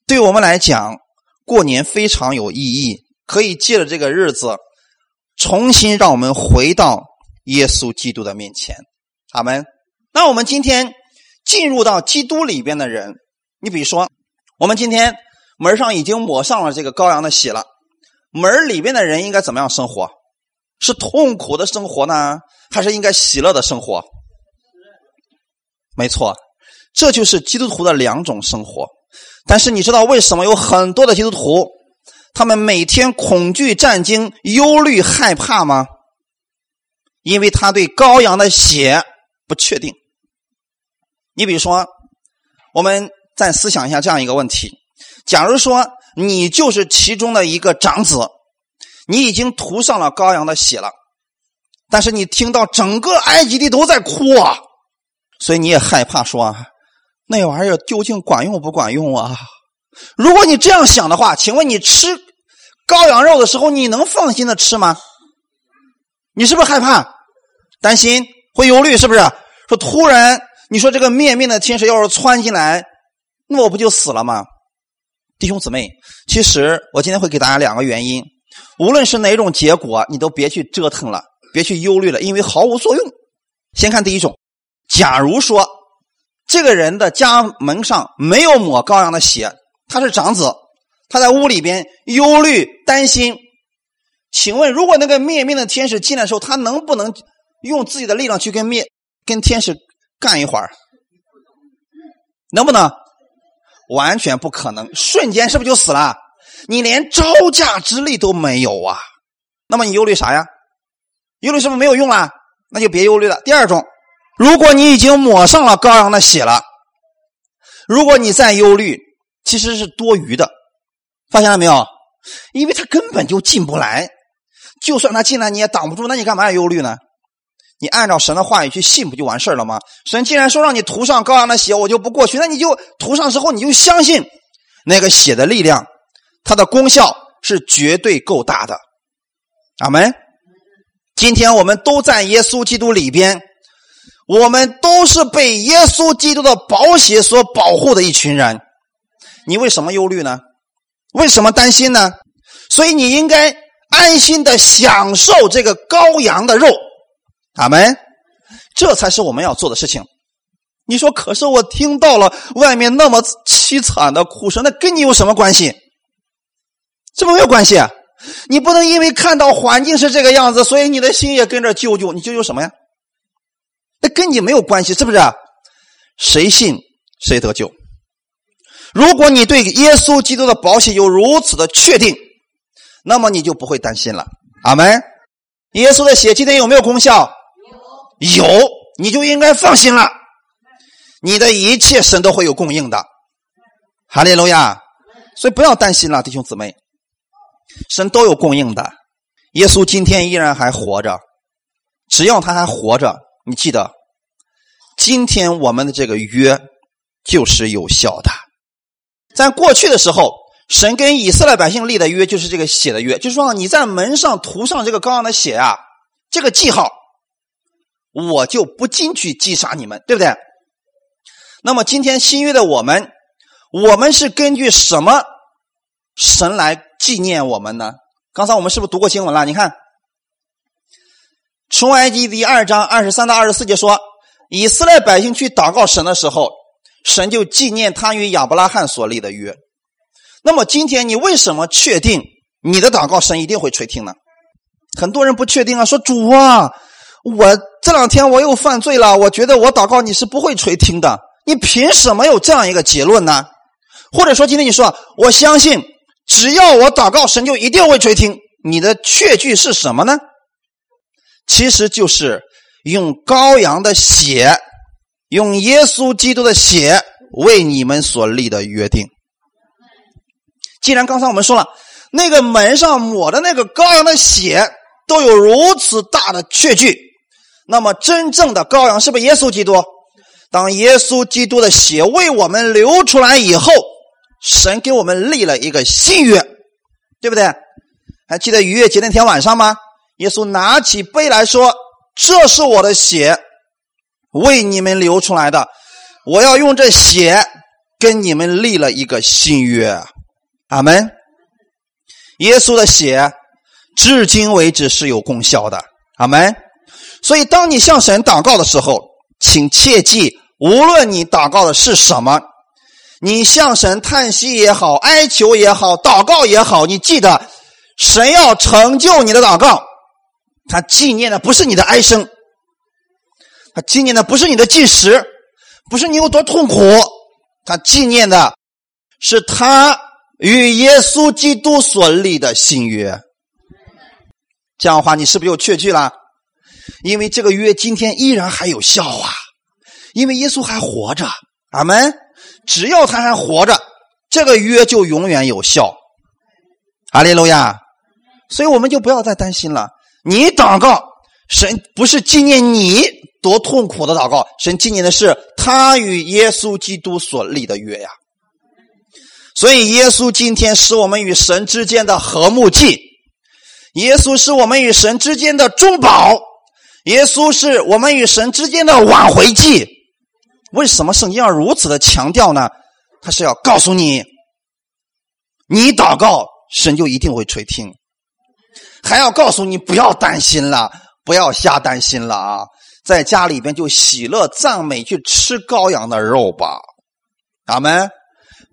Speaker 1: 对我们来讲，过年非常有意义，可以借着这个日子，重新让我们回到耶稣基督的面前。阿门。那我们今天进入到基督里边的人，你比如说，我们今天门上已经抹上了这个羔羊的血了，门里边的人应该怎么样生活？是痛苦的生活呢，还是应该喜乐的生活？没错，这就是基督徒的两种生活。但是你知道为什么有很多的基督徒，他们每天恐惧、战惊、忧虑、害怕吗？因为他对羔羊的血不确定。你比如说，我们再思想一下这样一个问题：假如说你就是其中的一个长子，你已经涂上了羔羊的血了，但是你听到整个埃及地都在哭啊，所以你也害怕说，那玩意儿究竟管用不管用啊？如果你这样想的话，请问你吃羔羊肉的时候，你能放心的吃吗？你是不是害怕、担心、会忧虑？是不是？说突然。你说这个灭命的天使要是窜进来，那我不就死了吗？弟兄姊妹，其实我今天会给大家两个原因，无论是哪种结果，你都别去折腾了，别去忧虑了，因为毫无作用。先看第一种，假如说这个人的家门上没有抹羔羊的血，他是长子，他在屋里边忧虑担心，请问，如果那个灭命的天使进来的时候，他能不能用自己的力量去跟灭跟天使？干一会儿，能不能？完全不可能，瞬间是不是就死了？你连招架之力都没有啊！那么你忧虑啥呀？忧虑是不是没有用啊？那就别忧虑了。第二种，如果你已经抹上了羔羊的血了，如果你再忧虑，其实是多余的。发现了没有？因为他根本就进不来，就算他进来你也挡不住，那你干嘛要忧虑呢？你按照神的话语去信，不就完事了吗？神既然说让你涂上羔羊的血，我就不过去，那你就涂上之后，你就相信那个血的力量，它的功效是绝对够大的。阿门。今天我们都在耶稣基督里边，我们都是被耶稣基督的宝血所保护的一群人。你为什么忧虑呢？为什么担心呢？所以你应该安心的享受这个羔羊的肉。阿门，这才是我们要做的事情。你说，可是我听到了外面那么凄惨的哭声，那跟你有什么关系？这没有关系啊。你不能因为看到环境是这个样子，所以你的心也跟着揪揪。你揪揪什么呀？那跟你没有关系，是不是？谁信谁得救。如果你对耶稣基督的保险有如此的确定，那么你就不会担心了。阿门。耶稣的血今天有没有功效？有，你就应该放心了。你的一切神都会有供应的，哈利路亚。所以不要担心了，弟兄姊妹，神都有供应的。耶稣今天依然还活着，只要他还活着，你记得，今天我们的这个约就是有效的。在过去的时候，神跟以色列百姓立的约就是这个血的约，就是说你在门上涂上这个羔羊的血啊，这个记号。我就不进去击杀你们，对不对？那么今天新约的我们，我们是根据什么神来纪念我们呢？刚才我们是不是读过经文了？你看，出埃及第二章二十三到二十四节说，以色列百姓去祷告神的时候，神就纪念他与亚伯拉罕所立的约。那么今天你为什么确定你的祷告神一定会垂听呢？很多人不确定啊，说主啊。我这两天我又犯罪了，我觉得我祷告你是不会垂听的。你凭什么有这样一个结论呢？或者说今天你说我相信，只要我祷告神就一定会垂听，你的确据是什么呢？其实就是用羔羊的血，用耶稣基督的血为你们所立的约定。既然刚才我们说了，那个门上抹的那个羔羊的血都有如此大的确据。那么，真正的羔羊是不是耶稣基督？当耶稣基督的血为我们流出来以后，神给我们立了一个新约，对不对？还记得逾越节那天晚上吗？耶稣拿起杯来说：“这是我的血，为你们流出来的。我要用这血跟你们立了一个新约。”阿门。耶稣的血至今为止是有功效的。阿门。所以，当你向神祷告的时候，请切记无论你祷告的是什么，你向神叹息也好，哀求也好，祷告也好，你记得，神要成就你的祷告，他纪念的不是你的哀声，他纪念的不是你的计时，不是你有多痛苦，他纪念的是他与耶稣基督所立的新约。这样的话，你是不是又确据了？因为这个约今天依然还有效啊。因为耶稣还活着，阿门。只要他还活着，这个约就永远有效。阿利路亚。所以我们就不要再担心了。你祷告，神不是纪念你多痛苦的祷告，神纪念的是他与耶稣基督所立的约呀。所以耶稣今天是我们与神之间的和睦祭，耶稣是我们与神之间的中保，耶稣是我们与神之间的挽回祭。为什么圣经要如此的强调呢？他是要告诉你，你祷告，神就一定会垂听；还要告诉你不要担心了，不要瞎担心了啊！在家里边就喜乐赞美，去吃羔羊的肉吧，阿门！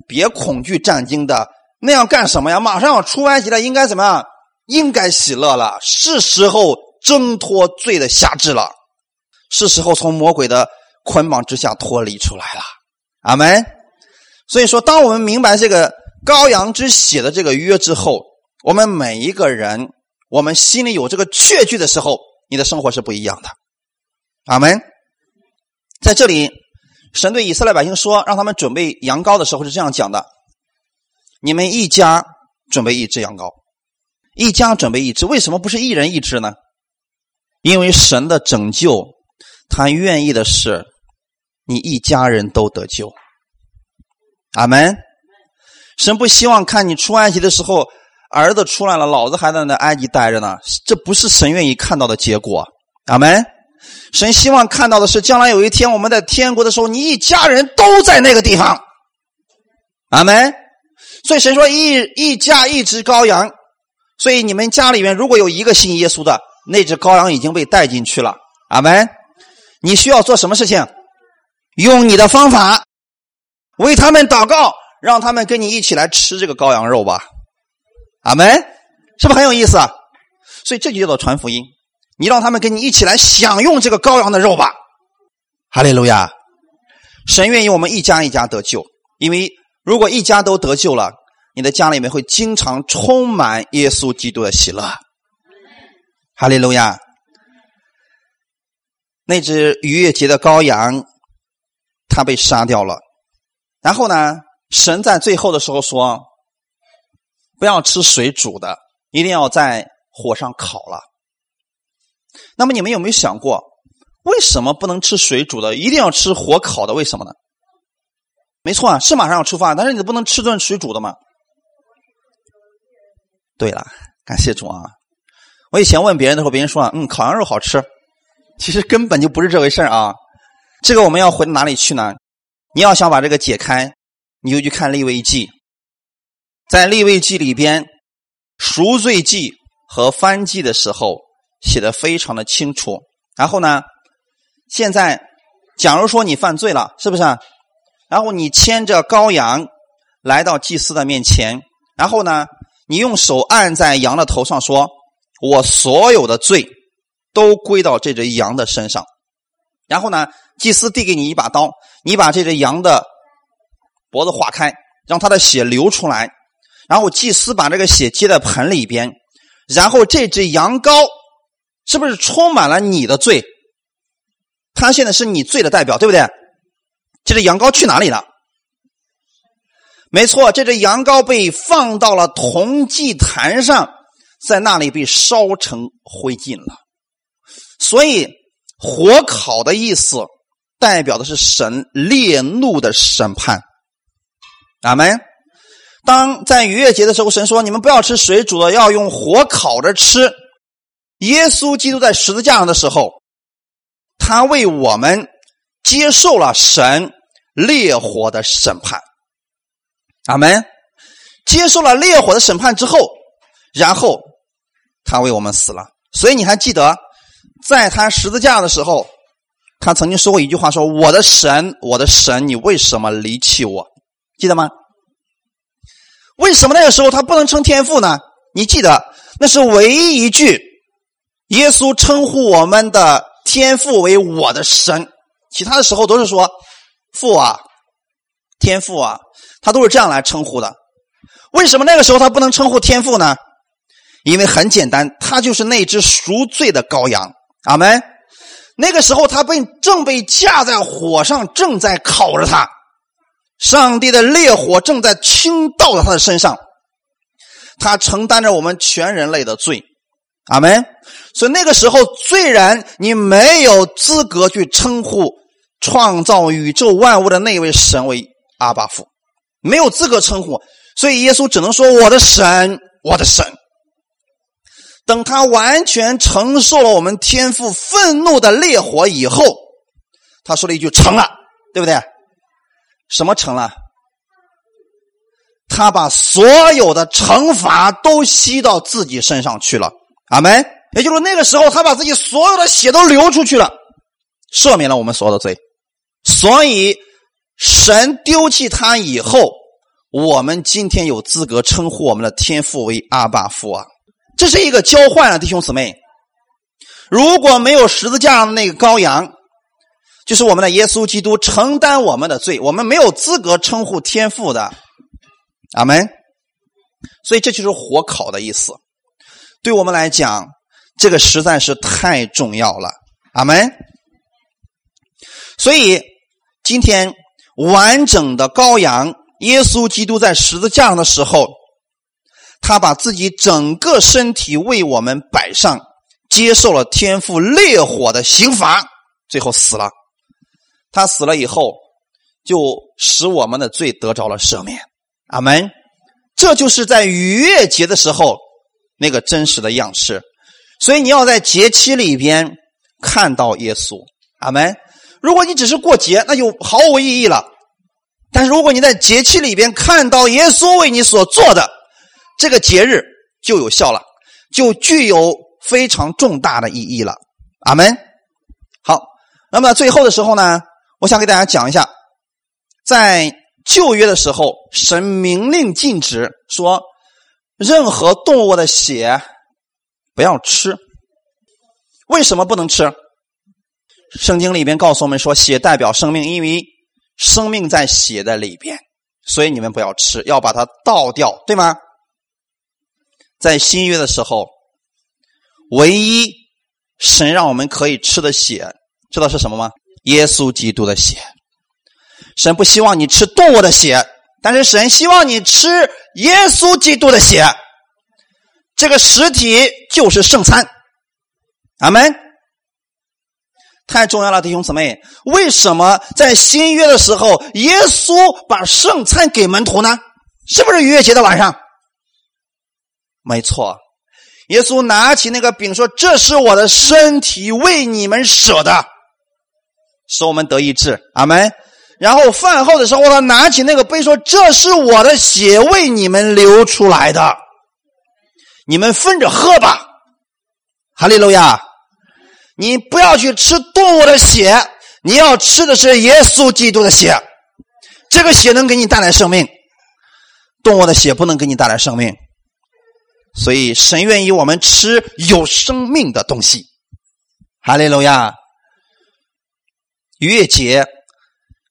Speaker 1: 别恐惧战惊的那样干什么呀？马上要出埃及了，应该怎么样？应该喜乐了，是时候挣脱罪的辖制了，是时候从魔鬼的。捆绑之下脱离出来了，阿门。所以说，当我们明白这个羔羊之血的这个约之后，我们每一个人，我们心里有这个确据的时候，你的生活是不一样的，阿门。在这里，神对以色列百姓说，让他们准备羊羔的时候是这样讲的：你们一家准备一只羊羔，一家准备一只，为什么不是一人一只呢？因为神的拯救，他愿意的是。你一家人都得救，阿门。神不希望看你出埃及的时候，儿子出来了，老子还在那埃及待着呢。这不是神愿意看到的结果，阿门。神希望看到的是，将来有一天我们在天国的时候，你一家人都在那个地方，阿门。所以神说一一家一只羔羊，所以你们家里面如果有一个信耶稣的，那只羔羊已经被带进去了，阿门。你需要做什么事情？用你的方法为他们祷告，让他们跟你一起来吃这个羔羊肉吧，阿门，是不是很有意思？啊？所以这就叫做传福音。你让他们跟你一起来享用这个羔羊的肉吧，哈利路亚！神愿意我们一家一家得救，因为如果一家都得救了，你的家里面会经常充满耶稣基督的喜乐，哈利路亚！那只逾越节的羔羊。他被杀掉了，然后呢？神在最后的时候说：“不要吃水煮的，一定要在火上烤了。”那么你们有没有想过，为什么不能吃水煮的，一定要吃火烤的？为什么呢？没错啊，是马上要出发，但是你不能吃顿水煮的吗？对了，感谢主啊！我以前问别人的时候，别人说：“嗯，烤羊肉好吃。”其实根本就不是这回事啊。这个我们要回到哪里去呢？你要想把这个解开，你就去看立位记。在立位记里边，赎罪记和翻记的时候写的非常的清楚。然后呢，现在假如说你犯罪了，是不是？然后你牵着羔羊来到祭司的面前，然后呢，你用手按在羊的头上，说：“我所有的罪都归到这只羊的身上。”然后呢？祭司递给你一把刀，你把这只羊的脖子划开，让它的血流出来。然后祭司把这个血接在盆里边，然后这只羊羔是不是充满了你的罪？他现在是你罪的代表，对不对？这只羊羔去哪里了？没错，这只羊羔被放到了铜祭坛上，在那里被烧成灰烬了。所以火烤的意思。代表的是神烈怒的审判，阿门。当在逾越节的时候，神说：“你们不要吃水煮的，要用火烤着吃。”耶稣基督在十字架上的时候，他为我们接受了神烈火的审判，阿门。接受了烈火的审判之后，然后他为我们死了。所以你还记得，在他十字架的时候。他曾经说过一句话：“说我的神，我的神，你为什么离弃我？”记得吗？为什么那个时候他不能称天父呢？你记得，那是唯一一句耶稣称呼我们的天父为我的神，其他的时候都是说父啊，天父啊，他都是这样来称呼的。为什么那个时候他不能称呼天父呢？因为很简单，他就是那只赎罪的羔羊。阿门。那个时候他被正被架在火上，正在烤着他，上帝的烈火正在倾倒在他的身上，他承担着我们全人类的罪。阿门。所以那个时候，虽然你没有资格去称呼创造宇宙万物的那位神为阿巴父，没有资格称呼。所以耶稣只能说：“我的神，我的神。”等他完全承受了我们天父愤怒的烈火以后，他说了一句：“成了，对不对？”什么成了？他把所有的惩罚都吸到自己身上去了。阿门。也就是那个时候，他把自己所有的血都流出去了，赦免了我们所有的罪。所以，神丢弃他以后。我们今天有资格称呼我们的天父为阿爸父啊，这是一个交换啊，弟兄姊妹。如果没有十字架上的那个羔羊，就是我们的耶稣基督承担我们的罪，我们没有资格称呼天父的。阿门。所以这就是火烤的意思。对我们来讲，这个实在是太重要了。阿门。所以今天完整的羔羊。耶稣基督在十字架上的时候，他把自己整个身体为我们摆上，接受了天父烈火的刑罚，最后死了。他死了以后，就使我们的罪得着了赦免。阿门。这就是在逾越节的时候那个真实的样式。所以你要在节期里边看到耶稣。阿门。如果你只是过节，那就毫无意义了。但是如果你在节气里边看到耶稣为你所做的这个节日就有效了，就具有非常重大的意义了。阿门。好，那么最后的时候呢，我想给大家讲一下，在旧约的时候，神明令禁止说任何动物的血不要吃。为什么不能吃？圣经里边告诉我们说，血代表生命，因为。生命在血的里边，所以你们不要吃，要把它倒掉，对吗？在新约的时候，唯一神让我们可以吃的血，知道是什么吗？耶稣基督的血。神不希望你吃动物的血，但是神希望你吃耶稣基督的血。这个实体就是圣餐。阿门。太重要了，弟兄姊妹，为什么在新约的时候，耶稣把圣餐给门徒呢？是不是逾越节的晚上？没错，耶稣拿起那个饼说：“这是我的身体，为你们舍的，使我们得医治。”阿门。然后饭后的时候，他拿起那个杯说：“这是我的血，为你们流出来的，你们分着喝吧。”哈利路亚。你不要去吃动物的血，你要吃的是耶稣基督的血。这个血能给你带来生命，动物的血不能给你带来生命。所以神愿意我们吃有生命的东西。哈利路亚！逾越节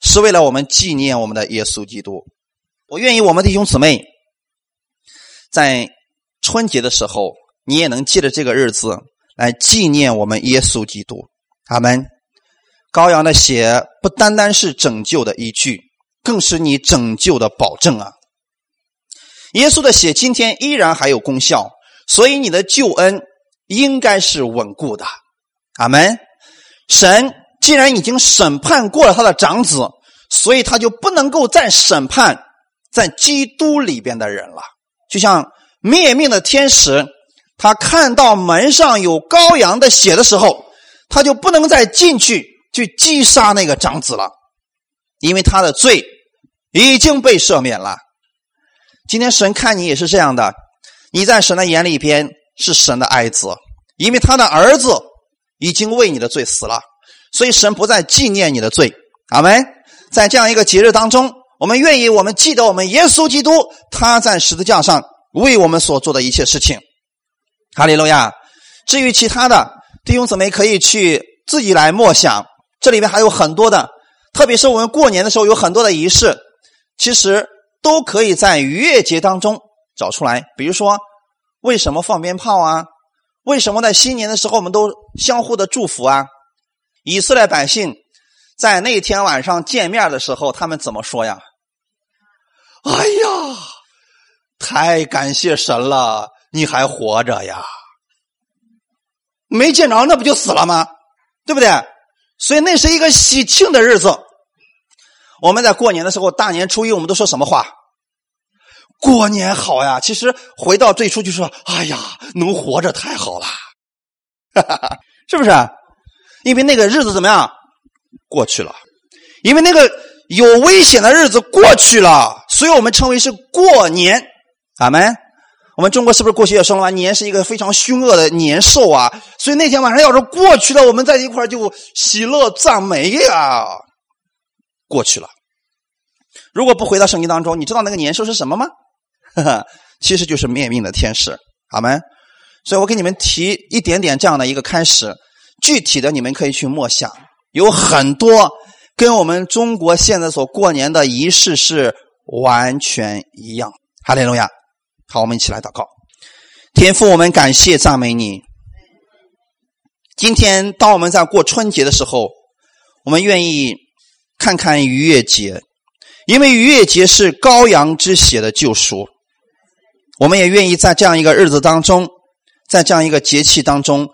Speaker 1: 是为了我们纪念我们的耶稣基督。我愿意我们弟兄姊妹在春节的时候，你也能记得这个日子。来纪念我们耶稣基督，阿门。羔羊的血不单单是拯救的依据，更是你拯救的保证啊！耶稣的血今天依然还有功效，所以你的救恩应该是稳固的，阿门。神既然已经审判过了他的长子，所以他就不能够再审判在基督里边的人了，就像灭命的天使。他看到门上有羔羊的血的时候，他就不能再进去去击杀那个长子了，因为他的罪已经被赦免了。今天神看你也是这样的，你在神的眼里边是神的爱子，因为他的儿子已经为你的罪死了，所以神不再纪念你的罪。阿门。在这样一个节日当中，我们愿意我们记得我们耶稣基督他在十字架上为我们所做的一切事情。哈利路亚。至于其他的弟兄姊妹，可以去自己来默想。这里面还有很多的，特别是我们过年的时候有很多的仪式，其实都可以在逾越节当中找出来。比如说，为什么放鞭炮啊？为什么在新年的时候我们都相互的祝福啊？以色列百姓在那天晚上见面的时候，他们怎么说呀？哎呀，太感谢神了，你还活着呀！没见着，那不就死了吗？对不对？所以那是一个喜庆的日子。我们在过年的时候，大年初一，我们都说什么话？过年好呀！其实回到最初就说：“哎呀，能活着太好了。”是不是？因为那个日子怎么样？过去了。因为那个有危险的日子过去了，所以我们称为是过年。阿门。我们中国是不是过去也说了吗？年是一个非常凶恶的年兽啊，所以那天晚上要是过去了，我们在一块就喜乐赞美呀。过去了，如果不回到圣经当中，你知道那个年兽是什么吗？哈哈，其实就是灭命的天使，好吗？所以我给你们提一点点这样的一个开始，具体的你们可以去默想，有很多跟我们中国现在所过年的仪式是完全一样。哈利路亚。好，我们一起来祷告。天父，我们感谢赞美你。今天，当我们在过春节的时候，我们愿意看看逾越节，因为逾越节是羔羊之血的救赎。我们也愿意在这样一个日子当中，在这样一个节气当中，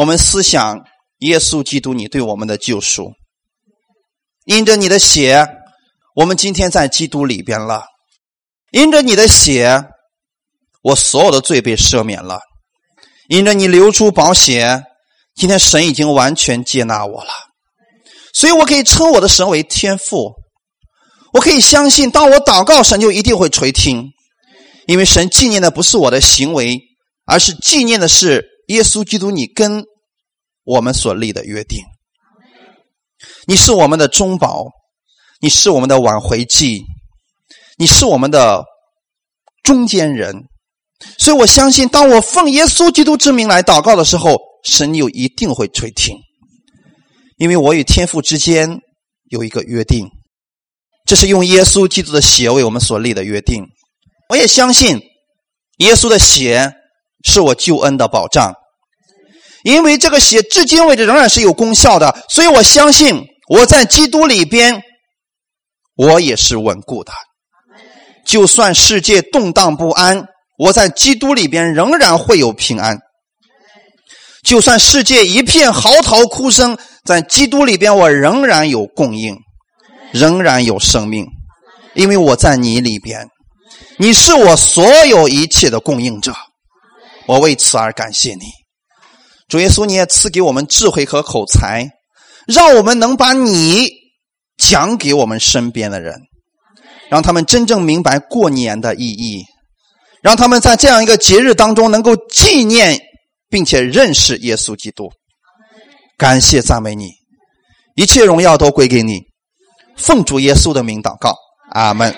Speaker 1: 我们思想耶稣基督你对我们的救赎。因着你的血，我们今天在基督里边了。因着你的血。我所有的罪被赦免了，因着你流出宝血，今天神已经完全接纳我了，所以我可以称我的神为天父。我可以相信，当我祷告，神就一定会垂听，因为神纪念的不是我的行为，而是纪念的是耶稣基督你跟我们所立的约定。你是我们的中保，你是我们的挽回祭，你是我们的中间人。所以我相信，当我奉耶稣基督之名来祷告的时候，神又一定会垂听，因为我与天父之间有一个约定，这是用耶稣基督的血为我们所立的约定。我也相信，耶稣的血是我救恩的保障，因为这个血至今为止仍然是有功效的，所以我相信我在基督里边，我也是稳固的，就算世界动荡不安。我在基督里边仍然会有平安，就算世界一片嚎啕哭声，在基督里边我仍然有供应，仍然有生命，因为我在你里边，你是我所有一切的供应者，我为此而感谢你，主耶稣，你也赐给我们智慧和口才，让我们能把你讲给我们身边的人，让他们真正明白过年的意义。让他们在这样一个节日当中能够纪念，并且认识耶稣基督。感谢赞美你，一切荣耀都归给你。奉主耶稣的名祷告，阿门。